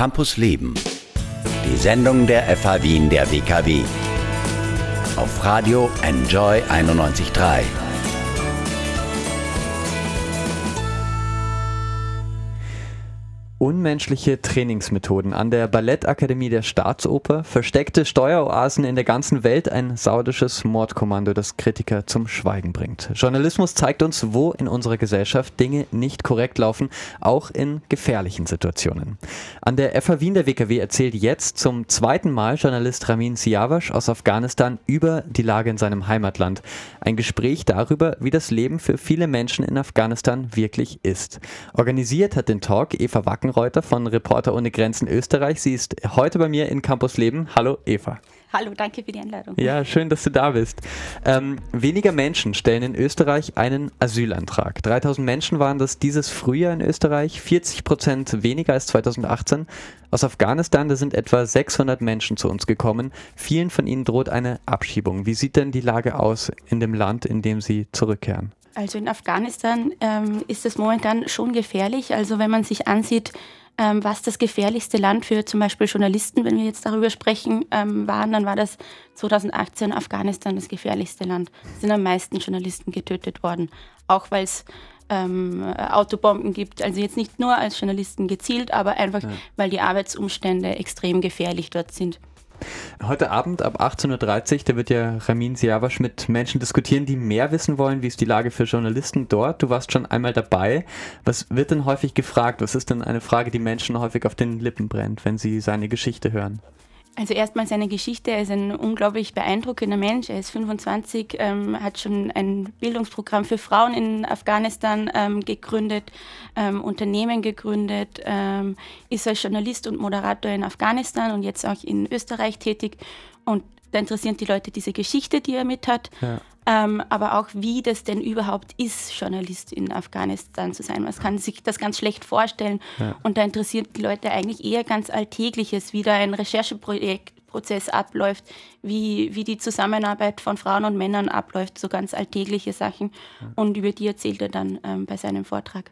Campus Leben. Die Sendung der FH Wien der WKW. Auf Radio Enjoy 91.3. Unmenschliche Trainingsmethoden an der Ballettakademie der Staatsoper, versteckte Steueroasen in der ganzen Welt, ein saudisches Mordkommando, das Kritiker zum Schweigen bringt. Journalismus zeigt uns, wo in unserer Gesellschaft Dinge nicht korrekt laufen, auch in gefährlichen Situationen. An der FA Wien der WKW erzählt jetzt zum zweiten Mal Journalist Ramin Siavash aus Afghanistan über die Lage in seinem Heimatland. Ein Gespräch darüber, wie das Leben für viele Menschen in Afghanistan wirklich ist. Organisiert hat den Talk Eva Wacken Reuter von Reporter ohne Grenzen Österreich. Sie ist heute bei mir in Campus Leben. Hallo Eva. Hallo, danke für die Einladung. Ja, schön, dass du da bist. Ähm, weniger Menschen stellen in Österreich einen Asylantrag. 3000 Menschen waren das dieses Frühjahr in Österreich, 40 Prozent weniger als 2018. Aus Afghanistan, da sind etwa 600 Menschen zu uns gekommen. Vielen von ihnen droht eine Abschiebung. Wie sieht denn die Lage aus in dem Land, in dem sie zurückkehren? Also in Afghanistan ähm, ist es momentan schon gefährlich. Also wenn man sich ansieht, ähm, was das gefährlichste Land für zum Beispiel Journalisten, wenn wir jetzt darüber sprechen, ähm, waren, dann war das 2018 Afghanistan das gefährlichste Land. Es sind am meisten Journalisten getötet worden, auch weil es ähm, Autobomben gibt. Also jetzt nicht nur als Journalisten gezielt, aber einfach, ja. weil die Arbeitsumstände extrem gefährlich dort sind. Heute Abend ab 18.30 Uhr, da wird ja Ramin Siavash mit Menschen diskutieren, die mehr wissen wollen, wie ist die Lage für Journalisten dort. Du warst schon einmal dabei. Was wird denn häufig gefragt? Was ist denn eine Frage, die Menschen häufig auf den Lippen brennt, wenn sie seine Geschichte hören? Also erstmal seine Geschichte. Er ist ein unglaublich beeindruckender Mensch. Er ist 25, ähm, hat schon ein Bildungsprogramm für Frauen in Afghanistan ähm, gegründet, ähm, Unternehmen gegründet, ähm, ist als Journalist und Moderator in Afghanistan und jetzt auch in Österreich tätig. Und da interessieren die Leute diese Geschichte, die er mit hat. Ja. Ähm, aber auch, wie das denn überhaupt ist, Journalist in Afghanistan zu sein. Man kann sich das ganz schlecht vorstellen. Ja. Und da interessiert die Leute eigentlich eher ganz Alltägliches, wie da ein Rechercheprozess abläuft, wie, wie die Zusammenarbeit von Frauen und Männern abläuft, so ganz alltägliche Sachen. Und über die erzählt er dann ähm, bei seinem Vortrag.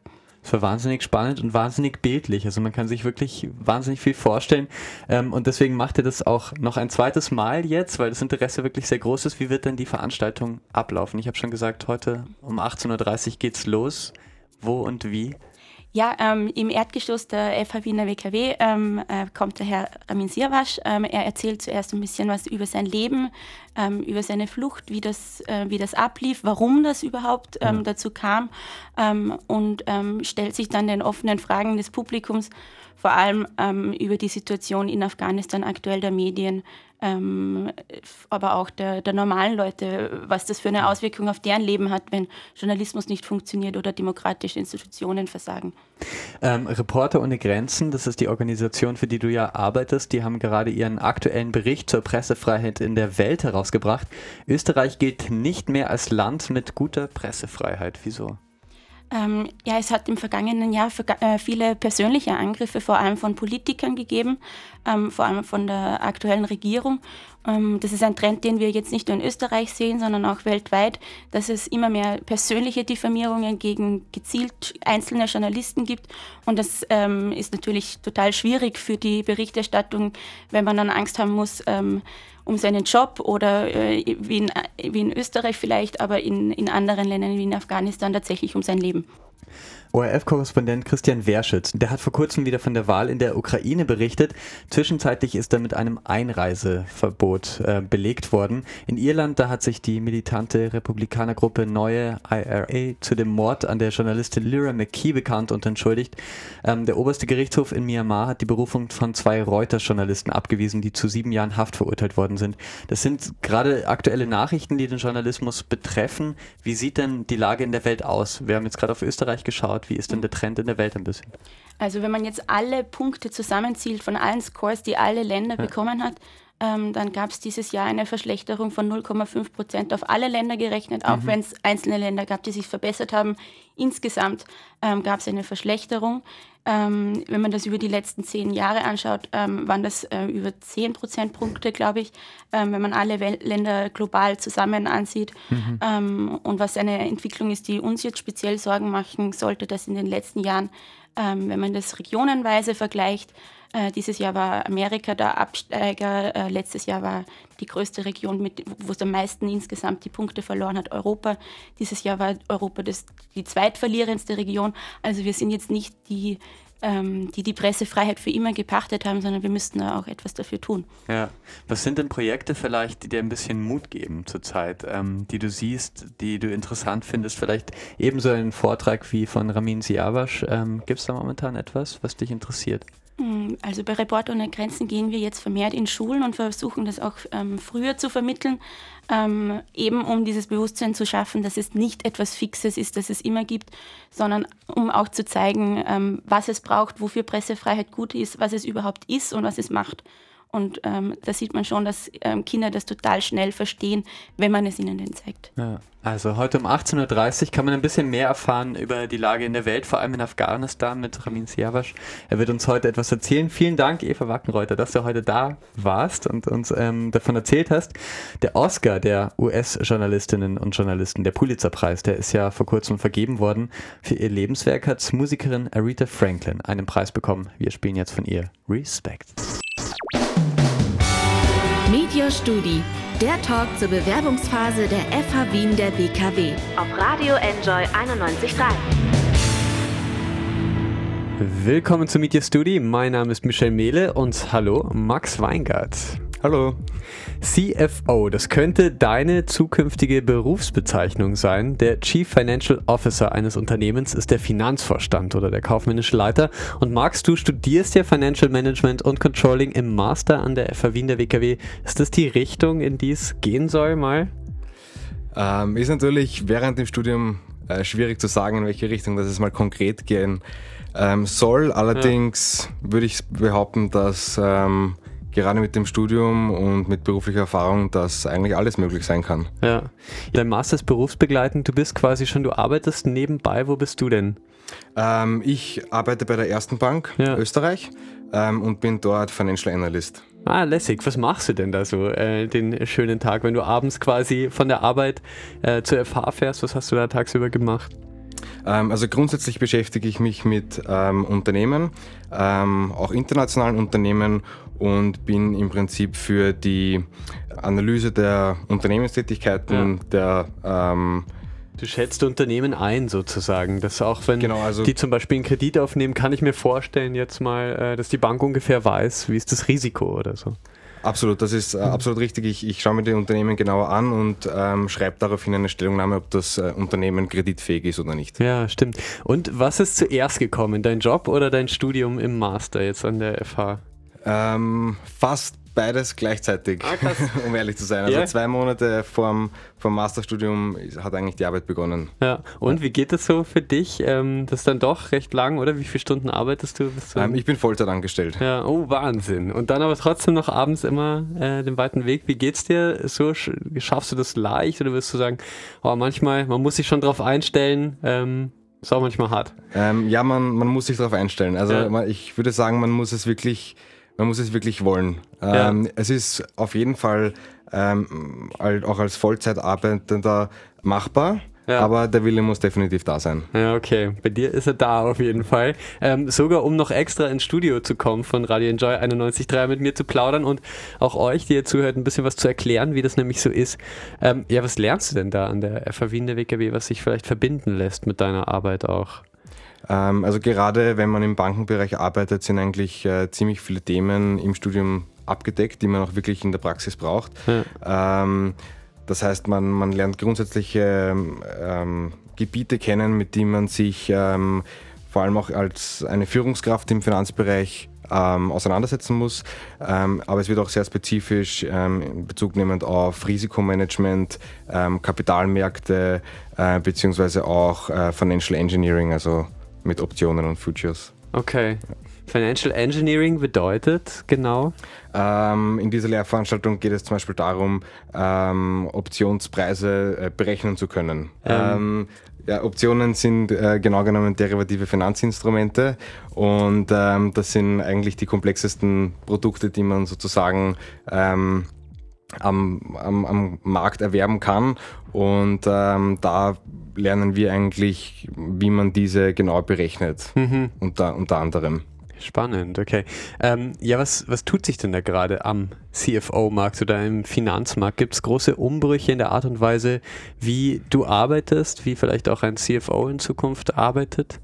Es war wahnsinnig spannend und wahnsinnig bildlich. Also man kann sich wirklich wahnsinnig viel vorstellen. Ähm, und deswegen macht er das auch noch ein zweites Mal jetzt, weil das Interesse wirklich sehr groß ist. Wie wird denn die Veranstaltung ablaufen? Ich habe schon gesagt, heute um 18.30 Uhr geht's los. Wo und wie? Ja, ähm, im Erdgeschoss der FH Wiener WKW ähm, äh, kommt der Herr Ramin Sirwasch. Ähm, er erzählt zuerst ein bisschen was über sein Leben, ähm, über seine Flucht, wie das, äh, wie das ablief, warum das überhaupt ähm, ja. dazu kam ähm, und stellt sich dann den offenen Fragen des Publikums, vor allem über die Situation in Afghanistan aktuell der Medien, ähm, aber auch der, der, normalen Leute, was das für eine Auswirkung auf deren Leben hat, wenn Journalismus nicht funktioniert oder demokratische Institutionen versagen. Ähm, Reporter ohne Grenzen, das ist die Organisation, für die du ja arbeitest, die haben gerade ihren aktuellen Bericht zur Pressefreiheit in der Welt herausgebracht. Österreich gilt nicht mehr als Land mit guter Pressefreiheit. Wieso? Ähm, ja, es hat im vergangenen Jahr äh, viele persönliche Angriffe, vor allem von Politikern gegeben, ähm, vor allem von der aktuellen Regierung. Ähm, das ist ein Trend, den wir jetzt nicht nur in Österreich sehen, sondern auch weltweit, dass es immer mehr persönliche Diffamierungen gegen gezielt einzelne Journalisten gibt. Und das ähm, ist natürlich total schwierig für die Berichterstattung, wenn man dann Angst haben muss, ähm, um seinen Job oder äh, wie, in, wie in Österreich vielleicht, aber in, in anderen Ländern wie in Afghanistan tatsächlich um sein Leben. ORF-Korrespondent Christian Werschitz, der hat vor kurzem wieder von der Wahl in der Ukraine berichtet. Zwischenzeitlich ist er mit einem Einreiseverbot äh, belegt worden. In Irland, da hat sich die militante Republikanergruppe Neue IRA zu dem Mord an der Journalistin Lyra McKee bekannt und entschuldigt. Ähm, der oberste Gerichtshof in Myanmar hat die Berufung von zwei Reuters-Journalisten abgewiesen, die zu sieben Jahren Haft verurteilt worden sind. Das sind gerade aktuelle Nachrichten, die den Journalismus betreffen. Wie sieht denn die Lage in der Welt aus? Wir haben jetzt gerade auf Österreich geschaut anschaut, wie ist denn der Trend in der Welt ein bisschen? Also wenn man jetzt alle Punkte zusammenzieht von allen Scores, die alle Länder ja. bekommen hat, ähm, dann gab es dieses Jahr eine Verschlechterung von 0,5 Prozent auf alle Länder gerechnet, auch mhm. wenn es einzelne Länder gab, die sich verbessert haben. Insgesamt ähm, gab es eine Verschlechterung. Ähm, wenn man das über die letzten zehn Jahre anschaut, ähm, waren das äh, über 10 Prozentpunkte, glaube ich, ähm, wenn man alle Wel Länder global zusammen ansieht. Mhm. Ähm, und was eine Entwicklung ist, die uns jetzt speziell Sorgen machen sollte, dass in den letzten Jahren Ähm, wenn man das regionenweise vergleicht, äh, dieses Jahr war Amerika der Absteiger, äh, letztes Jahr war die größte Region, mit, wo es am meisten insgesamt die Punkte verloren hat, Europa. Dieses Jahr war Europa das, die zweitverlierendste Region. Also wir sind jetzt nicht die ähm, die die Pressefreiheit für immer gepachtet haben, sondern wir müssten auch etwas dafür tun. Ja, was sind denn Projekte vielleicht, die dir ein bisschen Mut geben zurzeit, ähm, die du siehst, die du interessant findest? Vielleicht ebenso einen Vortrag wie von Ramin Siavash. Ähm, Gibt es da momentan etwas, was dich interessiert? Hm, also bei Reporter ohne Grenzen gehen wir jetzt vermehrt in Schulen und versuchen das auch ähm, früher zu vermitteln, ähm, eben um dieses Bewusstsein zu schaffen, dass es nicht etwas Fixes ist, das es immer gibt, sondern um auch zu zeigen, ähm, was es braucht, wofür Pressefreiheit gut ist, was es überhaupt ist und was es macht. Und ähm, da sieht man schon, dass ähm, Kinder das total schnell verstehen, wenn man es ihnen denn zeigt. Ja. Also heute um 18.30 Uhr kann man ein bisschen mehr erfahren über die Lage in der Welt, vor allem in Afghanistan mit Ramin Siavash. Er wird uns heute etwas erzählen. Vielen Dank, Eva Wackenreuter, dass du heute da warst und uns ähm, davon erzählt hast. Der Oscar der US-Journalistinnen und Journalisten, der Pulitzerpreis, der ist ja vor kurzem vergeben worden. Für ihr Lebenswerk hat Musikerin Aretha Franklin einen Preis bekommen. Wir spielen jetzt von ihr Respect. Media Studi, der Talk zur Bewerbungsphase der FH Wien der WKW auf Radio Enjoy 91.3. Willkommen zu Media Studi. Mein Name ist Michel Mehle und hallo Max Weingart. Hallo. CFO, das könnte deine zukünftige Berufsbezeichnung sein. Der Chief Financial Officer eines Unternehmens ist der Finanzvorstand oder der kaufmännische Leiter. Und Max, du studierst ja Financial Management und Controlling im Master an der FH Wien der WKW. Ist das die Richtung, in die es gehen soll mal? Ähm, ist natürlich während dem Studium äh, schwierig zu sagen, in welche Richtung das es mal konkret gehen ähm, soll. Allerdings ja. würde ich behaupten, dass ähm, gerade mit dem Studium und mit beruflicher Erfahrung, dass eigentlich alles möglich sein kann. Ja. Dein Master ist berufsbegleitend, du bist quasi schon, du arbeitest nebenbei, wo bist du denn? Ähm, ich arbeite bei der Ersten Bank ja. Österreich ähm, und bin dort Financial Analyst. Ah, lässig. Was machst du denn da so äh, den schönen Tag, wenn du abends quasi von der Arbeit äh, zur FH fährst? Was hast du da tagsüber gemacht? Ähm, also grundsätzlich beschäftige ich mich mit ähm, Unternehmen, ähm, auch internationalen Unternehmen und bin im Prinzip für die Analyse der Unternehmenstätigkeiten, ja. der ähm, Du schätzt Unternehmen ein sozusagen, dass auch wenn genau, also die zum Beispiel einen Kredit aufnehmen, kann ich mir vorstellen jetzt mal, äh, dass die Bank ungefähr weiß, wie ist das Risiko oder so. Absolut, das ist äh, absolut richtig. Ich, ich schaue mir die Unternehmen genauer an und ähm, schreibe daraufhin eine Stellungnahme, ob das äh, Unternehmen kreditfähig ist oder nicht. Ja, stimmt. Und was ist zuerst gekommen, dein Job oder dein Studium im Master jetzt an der FH? Ähm, fast beides gleichzeitig, ah, um ehrlich zu sein. Also ja. zwei Monate vorm, vorm Masterstudium hat eigentlich die Arbeit begonnen. Ja, und wie geht das so für dich? Ähm, das ist dann doch recht lang, oder? Wie viele Stunden arbeitest du? du ähm, ich bin Vollzeit angestellt. Ja, oh Wahnsinn. Und dann aber trotzdem noch abends immer äh, den weiten Weg. Wie geht's dir? So schaffst du das leicht oder wirst du sagen, oh, manchmal, man muss sich schon darauf einstellen, ähm, ist auch manchmal hart. Ähm, ja, man, man muss sich darauf einstellen. Also ja. ich würde sagen, man muss es wirklich man muss es wirklich wollen. Ja. Ähm, es ist auf jeden Fall ähm, auch als Vollzeitarbeitender machbar. Ja. Aber der Wille muss definitiv da sein. Ja, okay. Bei dir ist er da auf jeden Fall. Ähm, sogar um noch extra ins Studio zu kommen von Radio Enjoy 91.3 mit mir zu plaudern und auch euch, die ihr zuhört, ein bisschen was zu erklären, wie das nämlich so ist. Ähm, ja, was lernst du denn da an der FAW in der WKW, was sich vielleicht verbinden lässt mit deiner Arbeit auch? Ähm, also gerade wenn man im Bankenbereich arbeitet, sind eigentlich äh, ziemlich viele Themen im Studium abgedeckt, die man auch wirklich in der Praxis braucht. Ja. Ähm, das heißt, man, man lernt grundsätzliche ähm, Gebiete kennen, mit denen man sich ähm, vor allem auch als eine Führungskraft im Finanzbereich ähm, auseinandersetzen muss. Ähm, aber es wird auch sehr spezifisch ähm, Bezug nehmend auf Risikomanagement, ähm, Kapitalmärkte äh, beziehungsweise auch äh, Financial Engineering, also mit Optionen und Futures. Okay. Financial Engineering bedeutet genau? Ähm, in dieser Lehrveranstaltung geht es zum Beispiel darum, ähm, Optionspreise äh, berechnen zu können. Ähm. ähm ja, Optionen sind äh, genau genommen derivative Finanzinstrumente und ähm, das sind eigentlich die komplexesten Produkte, die man sozusagen ähm, am, am, am Markt erwerben kann. Und ähm, da lernen wir eigentlich, wie man diese genau berechnet, mhm. unter, unter anderem. Spannend, okay. Ähm, ja, was, was tut sich denn da gerade am CFO-Markt oder im Finanzmarkt? Gibt es große Umbrüche in der Art und Weise, wie du arbeitest, wie vielleicht auch ein CFO in Zukunft arbeitet?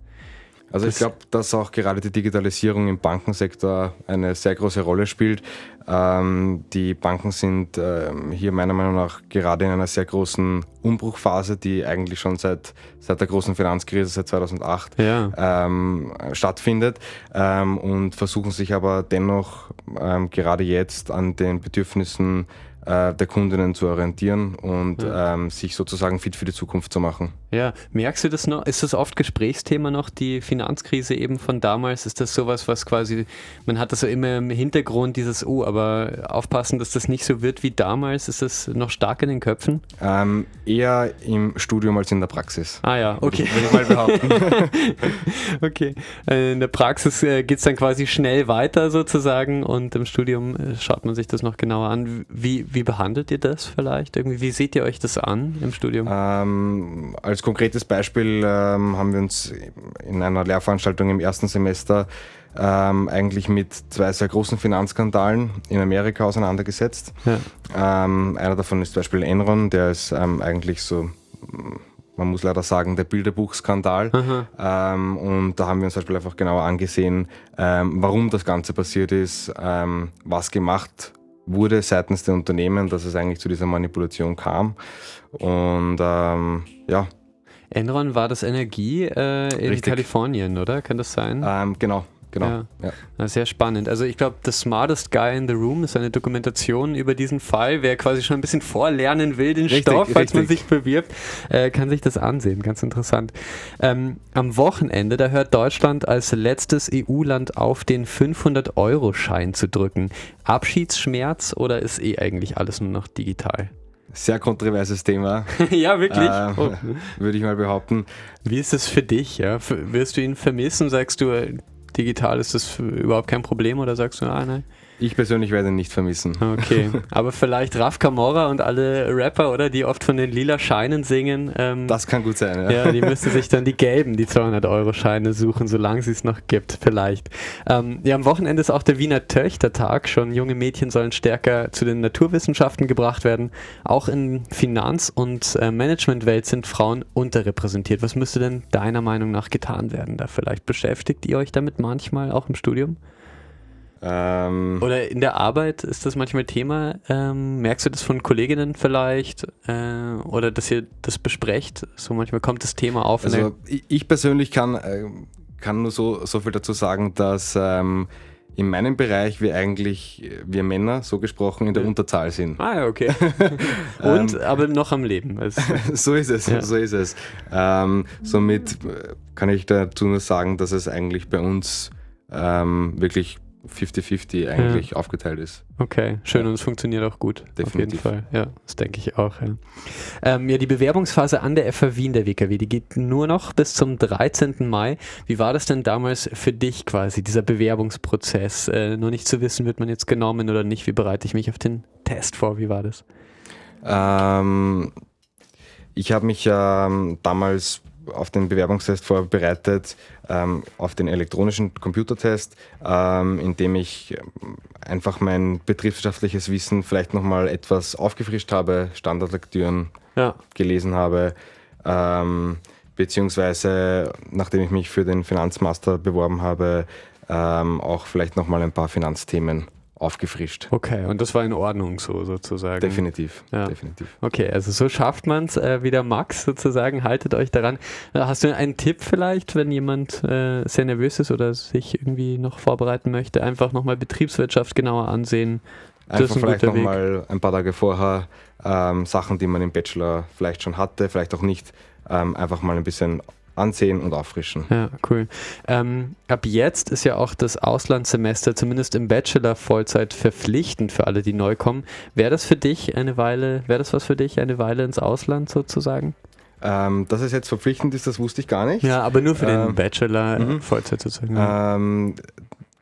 Also ich glaube, dass auch gerade die Digitalisierung im Bankensektor eine sehr große Rolle spielt. Ähm, die Banken sind ähm, hier meiner Meinung nach gerade in einer sehr großen Umbruchphase, die eigentlich schon seit, seit der großen Finanzkrise, seit 2008, ja. ähm, stattfindet ähm, und versuchen sich aber dennoch ähm, gerade jetzt an den Bedürfnissen äh, der Kundinnen zu orientieren und ja. ähm, sich sozusagen fit für die Zukunft zu machen. Ja, merkst du das noch? Ist das oft Gesprächsthema noch, die Finanzkrise eben von damals? Ist das sowas, was quasi, man hat das so immer im Hintergrund, dieses, oh, aber aufpassen, dass das nicht so wird wie damals? Ist das noch stark in den Köpfen? Ähm, eher im Studium als in der Praxis. Ah ja, okay. Würde ich mal behaupten. okay. Äh, in der Praxis äh, geht es dann quasi schnell weiter sozusagen und im Studium schaut man sich das noch genauer an. Wie, wie behandelt ihr das vielleicht? Irgendwie, wie seht ihr euch das an im Studium? Ähm, als konkretes Beispiel ähm, haben wir uns in einer Lehrveranstaltung im ersten Semester ähm, eigentlich mit zwei sehr großen Finanzskandalen in Amerika auseinandergesetzt. Ja. Ähm, einer davon ist zum Beispiel Enron, der ist ähm, eigentlich so man muss leider sagen, der Bilderbuchskandal. Ähm, und da haben wir uns zum Beispiel einfach genauer angesehen, ähm, warum das Ganze passiert ist, ähm, was gemacht wurde seitens der Unternehmen, dass es eigentlich zu dieser Manipulation kam. Und ähm, ja. Enron war das Energie äh, in Richtig. Kalifornien, oder? Kann das sein? Ähm, genau. Genau. Ja. ja. Sehr spannend. Also ich glaube, The Smartest Guy in the Room ist eine Dokumentation über diesen Fall. Wer quasi schon ein bisschen vorlernen will, den richtig, Stoff, falls richtig. man sich bewirbt, äh, kann sich das ansehen. Ganz interessant. Ähm, am Wochenende, da hört Deutschland als letztes EU-Land auf, den 500-Euro-Schein zu drücken. Abschiedsschmerz oder ist eh eigentlich alles nur noch digital? Sehr kontroverses Thema. ja, wirklich. Äh, oh. Würde ich mal behaupten. Wie ist es für dich? Ja? Wirst du ihn vermissen? Sagst du, digital ist das überhaupt kein Problem oder sagst du, ah, nein? Ich persönlich werde ihn nicht vermissen. Okay, aber vielleicht Raf Kamora und alle Rapper, oder, die oft von den lila Scheinen singen. Ähm, das kann gut sein, ja. Ja, die müssen sich dann die gelben, die 200-Euro-Scheine suchen, solange sie es noch gibt, vielleicht. Ähm, ja, am Wochenende ist auch der Wiener Töchtertag. Schon junge Mädchen sollen stärker zu den Naturwissenschaften gebracht werden. Auch in Finanz- und äh, Managementwelt sind Frauen unterrepräsentiert. Was müsste denn deiner Meinung nach getan werden da vielleicht? Beschäftigt ihr euch damit manchmal auch im Studium? Ähm, Oder in der Arbeit ist das manchmal Thema. Ähm, merkst du das von Kolleginnen vielleicht? Äh, oder dass ihr das besprecht? So manchmal kommt das Thema auf. Also ich persönlich kann, äh, kann nur so, so viel dazu sagen, dass ähm, in meinem Bereich wir eigentlich, wir Männer, so gesprochen, in der Unterzahl sind. Ah ja, okay. Und, ähm, aber noch am Leben. so ist es, ja. so ist es. Ähm, somit äh, kann ich dazu nur sagen, dass es eigentlich bei uns ähm, wirklich 50-50 eigentlich ja. aufgeteilt ist. Okay, schön ja. und es funktioniert auch gut. Definitiv. Auf jeden Fall, ja, das denke ich auch. Ja. Ähm, ja, die Bewerbungsphase an der FH Wien der WKW, die geht nur noch bis zum 13. Mai. Wie war das denn damals für dich quasi, dieser Bewerbungsprozess? Äh, nur nicht zu wissen, wird man jetzt genommen oder nicht? Wie bereite ich mich auf den Test vor? Wie war das? Ähm, ich habe mich ähm, damals auf den Bewerbungstest vorbereitet, ähm, auf den elektronischen Computertest, ähm, in dem ich ähm, einfach mein betriebswirtschaftliches Wissen vielleicht nochmal etwas aufgefrischt habe, Standardlektüren ja. gelesen habe, ähm, beziehungsweise nachdem ich mich für den Finanzmaster beworben habe, ähm, auch vielleicht nochmal ein paar Finanzthemen aufgefrischt. Okay, und das war in Ordnung so sozusagen. Definitiv, ja. definitiv. Okay, also so schafft man es äh, wieder Max sozusagen, haltet euch daran. Äh, hast du einen Tipp vielleicht, wenn jemand äh, sehr nervös ist oder sich irgendwie noch vorbereiten möchte, einfach nochmal Betriebswirtschaft genauer ansehen? Das einfach ein vielleicht nochmal ein paar Tage vorher ähm, Sachen, die man im Bachelor vielleicht schon hatte, vielleicht auch nicht, ähm, einfach mal ein bisschen ansehen und auffrischen. Ja, cool. Ähm, ab jetzt ist ja auch das Auslandssemester zumindest im Bachelor Vollzeit verpflichtend für alle, die neu kommen. Wäre das für dich eine Weile, wäre das was für dich, eine Weile ins Ausland sozusagen? Ähm, dass es jetzt verpflichtend ist, das wusste ich gar nicht. Ja, aber nur für den ähm, Bachelor mhm. Vollzeit sozusagen. Ähm,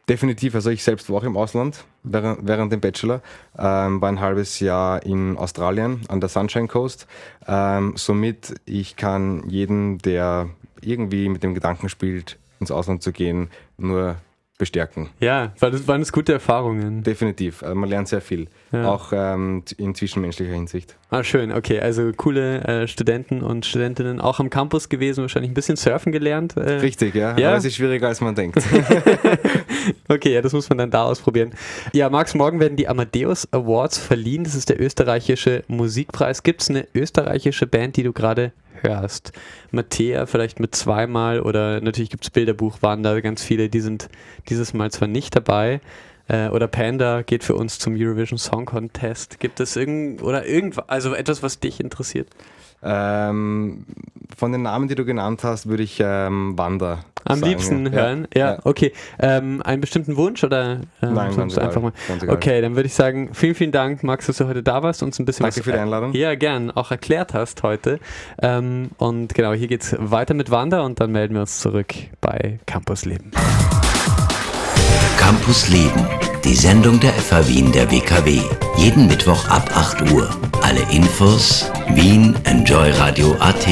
Definitiv, also ich selbst war auch im Ausland während, während dem Bachelor, ähm, war ein halbes Jahr in Australien an der Sunshine Coast. Ähm, somit, ich kann jeden, der irgendwie mit dem Gedanken spielt, ins Ausland zu gehen, nur bestärken. Ja, waren das, waren das gute Erfahrungen? Definitiv, also man lernt sehr viel, ja. auch ähm, in zwischenmenschlicher Hinsicht. Ah, schön, okay, also coole äh, Studenten und Studentinnen auch am Campus gewesen, wahrscheinlich ein bisschen surfen gelernt. Äh, Richtig, ja, ja, aber es ist schwieriger, als man denkt. okay, ja, das muss man dann da ausprobieren. Ja, Max, morgen werden die Amadeus Awards verliehen, das ist der österreichische Musikpreis. Gibt es eine österreichische Band, die du gerade hörst. Mattea vielleicht mit zweimal oder natürlich gibt es Bilderbuch, waren da ganz viele, die sind dieses Mal zwar nicht dabei. Äh, oder Panda geht für uns zum Eurovision Song Contest. Gibt es irgend oder irgendwas, also etwas, was dich interessiert? Ähm, von den Namen, die du genannt hast, würde ich ähm, Wander. Am sagen. liebsten hören? Ja, ja. okay. Ähm, einen bestimmten Wunsch oder? Ähm, Nein, ganz egal, einfach mal. Ganz egal. Okay, dann würde ich sagen, vielen, vielen Dank, Max, dass du heute da warst und uns ein bisschen Danke was, für die Einladung. Ja, gern, auch erklärt hast heute. Ähm, und genau, hier geht es weiter mit Wander und dann melden wir uns zurück bei Campus Leben. Campus Leben, die Sendung der FH Wien der WKW. Jeden Mittwoch ab 8 Uhr. Alle Infos Wien Enjoy Radio AT.